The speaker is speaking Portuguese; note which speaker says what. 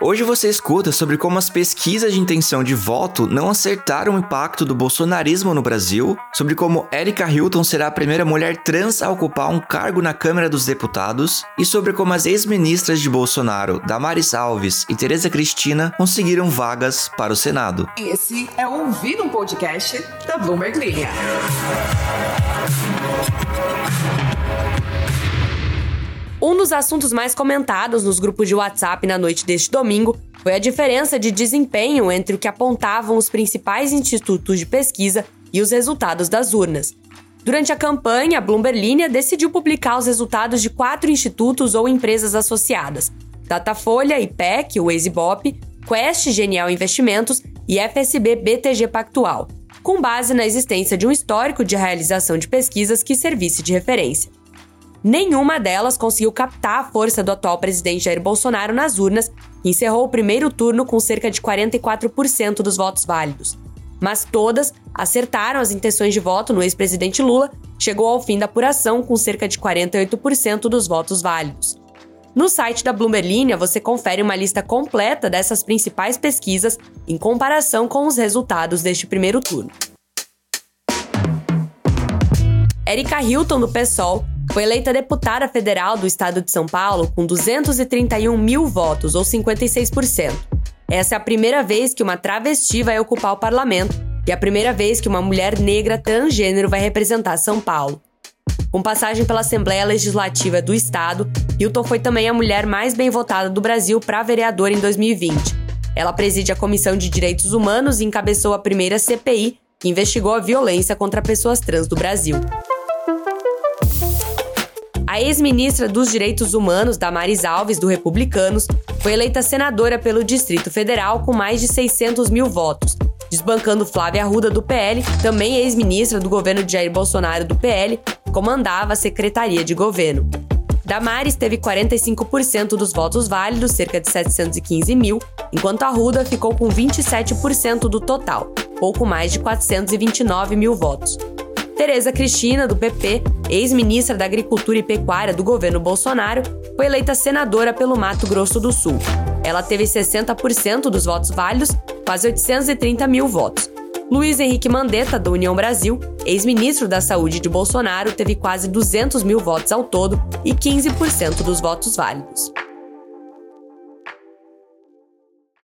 Speaker 1: Hoje você escuta sobre como as pesquisas de intenção de voto não acertaram o impacto do bolsonarismo no Brasil, sobre como Erika Hilton será a primeira mulher trans a ocupar um cargo na Câmara dos Deputados e sobre como as ex-ministras de Bolsonaro, Damares Alves e Tereza Cristina conseguiram vagas para o Senado.
Speaker 2: Esse é o Ouvir um Podcast da Bloomberg Linha.
Speaker 3: Um dos assuntos mais comentados nos grupos de WhatsApp na noite deste domingo foi a diferença de desempenho entre o que apontavam os principais institutos de pesquisa e os resultados das urnas. Durante a campanha, a Bloomberg Linha decidiu publicar os resultados de quatro institutos ou empresas associadas: Datafolha, IPEC, o Exibop, Quest Genial Investimentos e FSB BTG Pactual, com base na existência de um histórico de realização de pesquisas que servisse de referência. Nenhuma delas conseguiu captar a força do atual presidente Jair Bolsonaro nas urnas e encerrou o primeiro turno com cerca de 44% dos votos válidos. Mas todas acertaram as intenções de voto no ex-presidente Lula, chegou ao fim da apuração com cerca de 48% dos votos válidos. No site da Bloomberg você confere uma lista completa dessas principais pesquisas em comparação com os resultados deste primeiro turno. Erika Hilton, do PSOL, foi eleita deputada federal do estado de São Paulo com 231 mil votos, ou 56%. Essa é a primeira vez que uma travesti vai ocupar o parlamento e a primeira vez que uma mulher negra transgênero vai representar São Paulo. Com passagem pela Assembleia Legislativa do Estado, Hilton foi também a mulher mais bem votada do Brasil para vereador em 2020. Ela preside a Comissão de Direitos Humanos e encabeçou a primeira CPI que investigou a violência contra pessoas trans do Brasil. A ex-ministra dos Direitos Humanos, Damares Alves, do Republicanos, foi eleita senadora pelo Distrito Federal com mais de 600 mil votos, desbancando Flávia Arruda, do PL, também ex-ministra do governo de Jair Bolsonaro, do PL, comandava a Secretaria de Governo. Damares teve 45% dos votos válidos, cerca de 715 mil, enquanto Arruda ficou com 27% do total, pouco mais de 429 mil votos. Tereza Cristina, do PP, ex-ministra da Agricultura e Pecuária do governo Bolsonaro, foi eleita senadora pelo Mato Grosso do Sul. Ela teve 60% dos votos válidos, quase 830 mil votos. Luiz Henrique Mandetta, da União Brasil, ex-ministro da Saúde de Bolsonaro, teve quase 200 mil votos ao todo e 15% dos votos válidos.